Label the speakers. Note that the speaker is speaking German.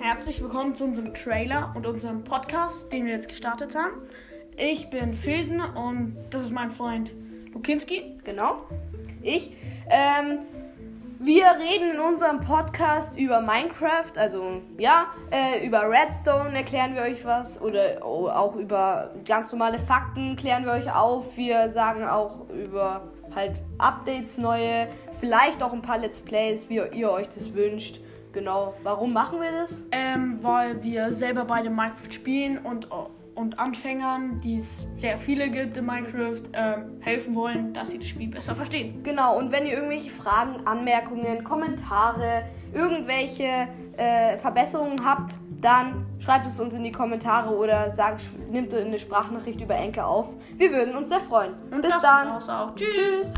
Speaker 1: herzlich willkommen zu unserem Trailer und unserem Podcast, den wir jetzt gestartet haben. Ich bin Filsen und das ist mein Freund Lukinski.
Speaker 2: Genau. Ich. Ähm, wir reden in unserem Podcast über Minecraft, also ja, äh, über Redstone erklären wir euch was oder auch über ganz normale Fakten klären wir euch auf. Wir sagen auch über halt Updates neue, vielleicht auch ein paar Let's Plays, wie ihr euch das wünscht. Genau. Warum machen wir das?
Speaker 1: Ähm, weil wir selber beide Minecraft spielen und, und Anfängern, die es sehr viele gibt in Minecraft, ähm, helfen wollen, dass sie das Spiel besser verstehen.
Speaker 2: Genau. Und wenn ihr irgendwelche Fragen, Anmerkungen, Kommentare, irgendwelche äh, Verbesserungen habt, dann schreibt es uns in die Kommentare oder sagt, nimmt eine Sprachnachricht über Enke auf. Wir würden uns sehr freuen.
Speaker 1: Und
Speaker 2: Bis dann.
Speaker 1: Tschüss.
Speaker 2: Tschüss.